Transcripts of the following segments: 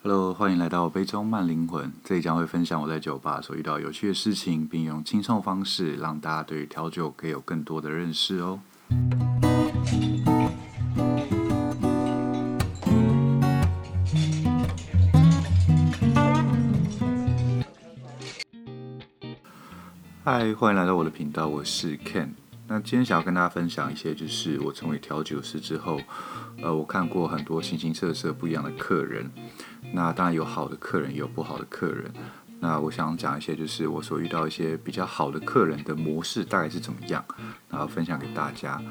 Hello，欢迎来到杯中慢灵魂。这里将会分享我在酒吧所遇到有趣的事情，并用轻松方式让大家对于调酒可以有更多的认识哦。嗨，欢迎来到我的频道，我是 Ken。那今天想要跟大家分享一些，就是我成为调酒师之后，呃，我看过很多形形色色不一样的客人。那当然有好的客人，也有不好的客人。那我想讲一些，就是我所遇到一些比较好的客人的模式大概是怎么样，然后分享给大家。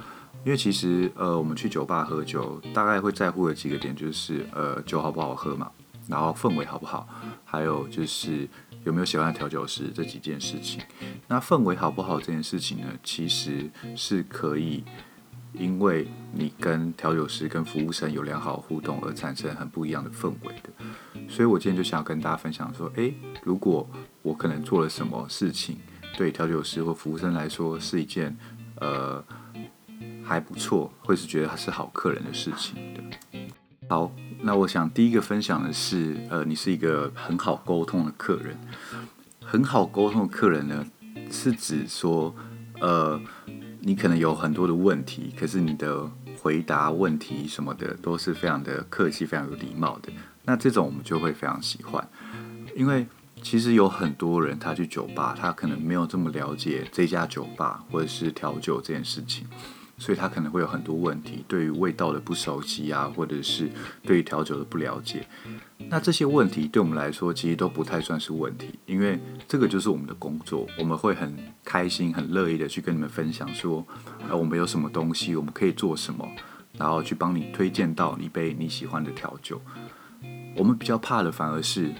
因为其实呃，我们去酒吧喝酒，大概会在乎的几个点就是呃，酒好不好喝嘛，然后氛围好不好，还有就是有没有喜欢的调酒师这几件事情。那氛围好不好这件事情呢，其实是可以。因为你跟调酒师、跟服务生有良好互动而产生很不一样的氛围的，所以我今天就想要跟大家分享说，诶，如果我可能做了什么事情，对调酒师或服务生来说是一件呃还不错，或是觉得他是好客人的事情的。好，那我想第一个分享的是，呃，你是一个很好沟通的客人，很好沟通的客人呢，是指说，呃。你可能有很多的问题，可是你的回答问题什么的都是非常的客气、非常有礼貌的。那这种我们就会非常喜欢，因为其实有很多人他去酒吧，他可能没有这么了解这家酒吧或者是调酒这件事情。所以他可能会有很多问题，对于味道的不熟悉啊，或者是对于调酒的不了解。那这些问题对我们来说其实都不太算是问题，因为这个就是我们的工作，我们会很开心、很乐意的去跟你们分享说，呃，我们有什么东西，我们可以做什么，然后去帮你推荐到一杯你喜欢的调酒。我们比较怕的反而是，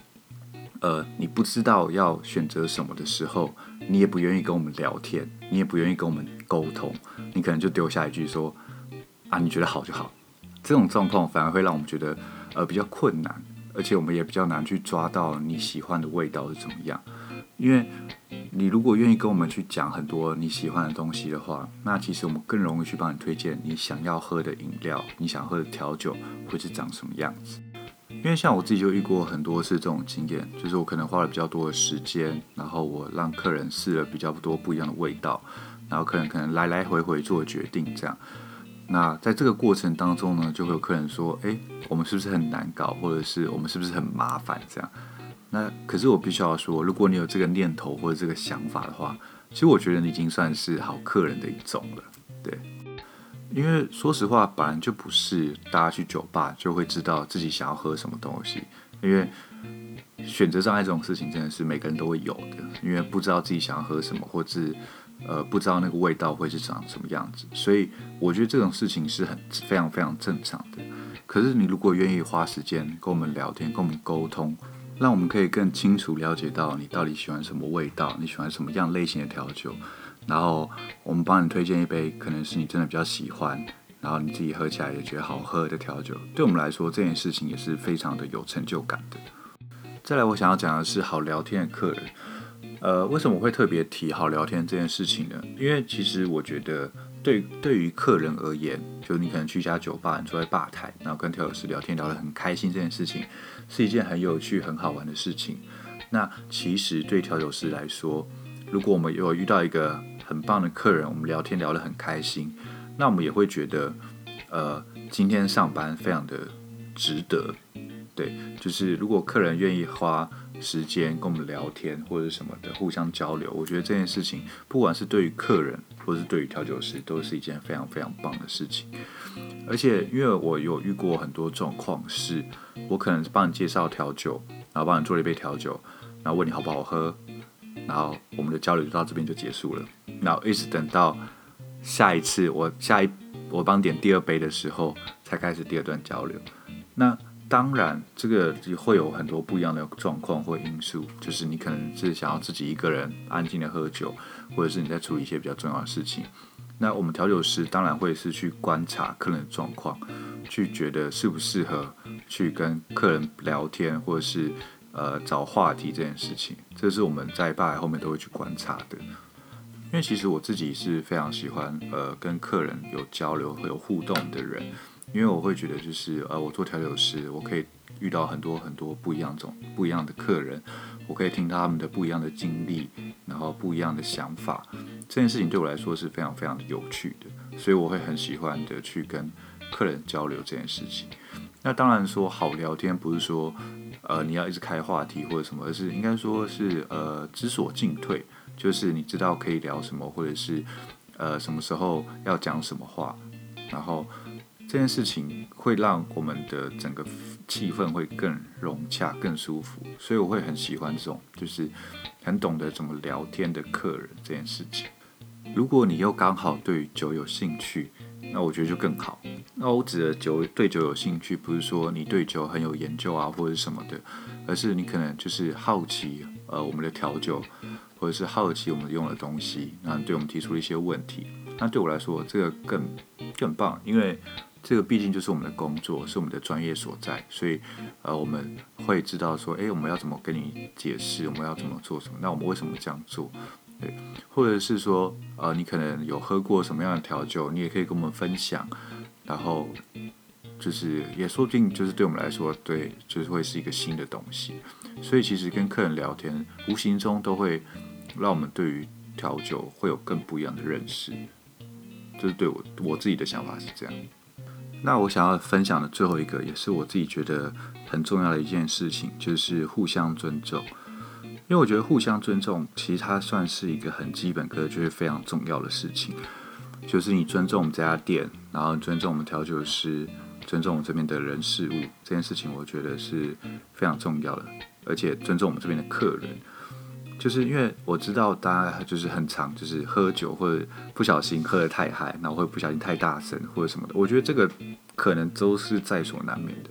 呃，你不知道要选择什么的时候，你也不愿意跟我们聊天，你也不愿意跟我们沟通。你可能就丢下一句说：“啊，你觉得好就好。”这种状况反而会让我们觉得呃比较困难，而且我们也比较难去抓到你喜欢的味道是怎么样。因为你如果愿意跟我们去讲很多你喜欢的东西的话，那其实我们更容易去帮你推荐你想要喝的饮料，你想喝的调酒会是长什么样子。因为像我自己就遇过很多次这种经验，就是我可能花了比较多的时间，然后我让客人试了比较多不一样的味道。然后客人可能来来回回做决定，这样。那在这个过程当中呢，就会有客人说：“诶，我们是不是很难搞？或者是我们是不是很麻烦？”这样。那可是我必须要说，如果你有这个念头或者这个想法的话，其实我觉得你已经算是好客人的一种了。对，因为说实话，本来就不是大家去酒吧就会知道自己想要喝什么东西，因为选择障碍这种事情真的是每个人都会有的，因为不知道自己想要喝什么，或者。呃，不知道那个味道会是长什么样子，所以我觉得这种事情是很非常非常正常的。可是你如果愿意花时间跟我们聊天，跟我们沟通，让我们可以更清楚了解到你到底喜欢什么味道，你喜欢什么样类型的调酒，然后我们帮你推荐一杯可能是你真的比较喜欢，然后你自己喝起来也觉得好喝的调酒，对我们来说这件事情也是非常的有成就感的。再来，我想要讲的是好聊天的客人。呃，为什么会特别提好聊天这件事情呢？因为其实我觉得对，对对于客人而言，就你可能去一家酒吧，你坐在吧台，然后跟调酒师聊天聊得很开心，这件事情是一件很有趣、很好玩的事情。那其实对调酒师来说，如果我们有遇到一个很棒的客人，我们聊天聊得很开心，那我们也会觉得，呃，今天上班非常的值得。对，就是如果客人愿意花时间跟我们聊天或者是什么的，互相交流，我觉得这件事情，不管是对于客人或是对于调酒师，都是一件非常非常棒的事情。而且，因为我有遇过很多状况，是我可能帮你介绍调酒，然后帮你做了一杯调酒，然后问你好不好喝，然后我们的交流就到这边就结束了。然后一直等到下一次我下一我帮点第二杯的时候，才开始第二段交流。那当然，这个会有很多不一样的状况或因素，就是你可能是想要自己一个人安静的喝酒，或者是你在处理一些比较重要的事情。那我们调酒师当然会是去观察客人的状况，去觉得适不适合去跟客人聊天，或者是呃找话题这件事情，这是我们在吧台后面都会去观察的。因为其实我自己是非常喜欢呃跟客人有交流、会有互动的人。因为我会觉得，就是呃，我做调酒师，我可以遇到很多很多不一样种不一样的客人，我可以听到他们的不一样的经历，然后不一样的想法。这件事情对我来说是非常非常的有趣的，所以我会很喜欢的去跟客人交流这件事情。那当然说好聊天不是说呃你要一直开话题或者什么，而是应该说是呃知所进退，就是你知道可以聊什么，或者是呃什么时候要讲什么话，然后。这件事情会让我们的整个气氛会更融洽、更舒服，所以我会很喜欢这种就是很懂得怎么聊天的客人这件事情。如果你又刚好对酒有兴趣，那我觉得就更好。那我指的酒对酒有兴趣，不是说你对酒很有研究啊或者什么的，而是你可能就是好奇呃我们的调酒，或者是好奇我们用的东西，那对我们提出了一些问题。那对我来说，这个更更棒，因为。这个毕竟就是我们的工作，是我们的专业所在，所以，呃，我们会知道说，诶，我们要怎么跟你解释，我们要怎么做什么？那我们为什么这样做？对，或者是说，呃，你可能有喝过什么样的调酒，你也可以跟我们分享，然后，就是也说不定就是对我们来说，对，就是会是一个新的东西。所以，其实跟客人聊天，无形中都会让我们对于调酒会有更不一样的认识。就是对我我自己的想法是这样。那我想要分享的最后一个，也是我自己觉得很重要的一件事情，就是互相尊重。因为我觉得互相尊重，其实它算是一个很基本，可是就是非常重要的事情。就是你尊重我们这家店，然后尊重我们调酒师，尊重我们这边的人事物，这件事情我觉得是非常重要的。而且尊重我们这边的客人。就是因为我知道大家就是很常就是喝酒或者不小心喝得太嗨，然后会不小心太大声或者什么的，我觉得这个可能都是在所难免的。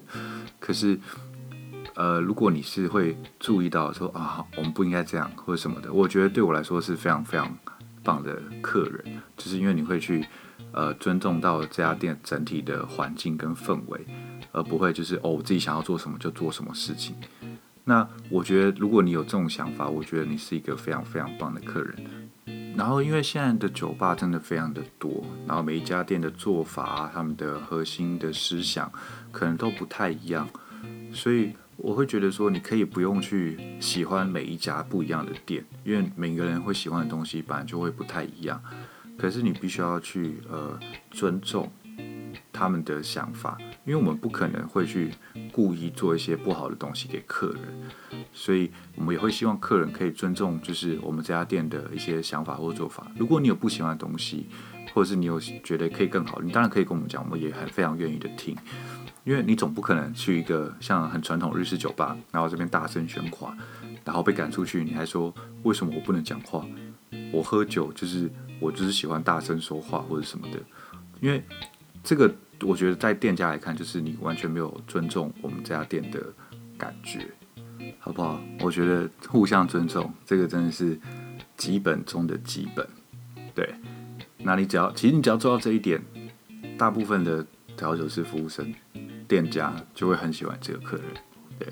可是，呃，如果你是会注意到说啊，我们不应该这样或者什么的，我觉得对我来说是非常非常棒的客人，就是因为你会去呃尊重到这家店整体的环境跟氛围，而不会就是哦我自己想要做什么就做什么事情。那我觉得，如果你有这种想法，我觉得你是一个非常非常棒的客人。然后，因为现在的酒吧真的非常的多，然后每一家店的做法，他们的核心的思想可能都不太一样，所以我会觉得说，你可以不用去喜欢每一家不一样的店，因为每个人会喜欢的东西本来就会不太一样。可是你必须要去呃尊重。他们的想法，因为我们不可能会去故意做一些不好的东西给客人，所以我们也会希望客人可以尊重，就是我们这家店的一些想法或做法。如果你有不喜欢的东西，或者是你有觉得可以更好，你当然可以跟我们讲，我们也很非常愿意的听。因为你总不可能去一个像很传统日式酒吧，然后这边大声喧哗，然后被赶出去，你还说为什么我不能讲话？我喝酒就是我就是喜欢大声说话或者什么的，因为这个。我觉得在店家来看，就是你完全没有尊重我们这家店的感觉，好不好？我觉得互相尊重，这个真的是基本中的基本。对，那你只要，其实你只要做到这一点，大部分的调酒师、服务生、店家就会很喜欢这个客人。对，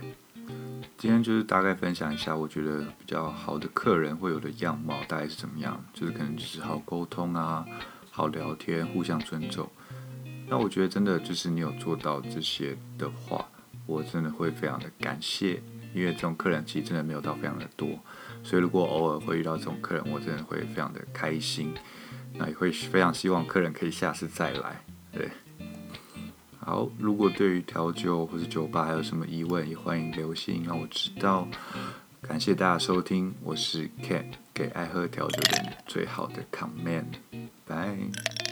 今天就是大概分享一下，我觉得比较好的客人会有的样貌大概是怎么样，就是可能就是好沟通啊，好聊天，互相尊重。那我觉得真的就是你有做到这些的话，我真的会非常的感谢，因为这种客人其实真的没有到非常的多，所以如果偶尔会遇到这种客人，我真的会非常的开心，那也会非常希望客人可以下次再来。对，好，如果对于调酒或是酒吧还有什么疑问，也欢迎留信让我知道。感谢大家收听，我是 Ken，给爱喝调酒的你最好的 comment 拜。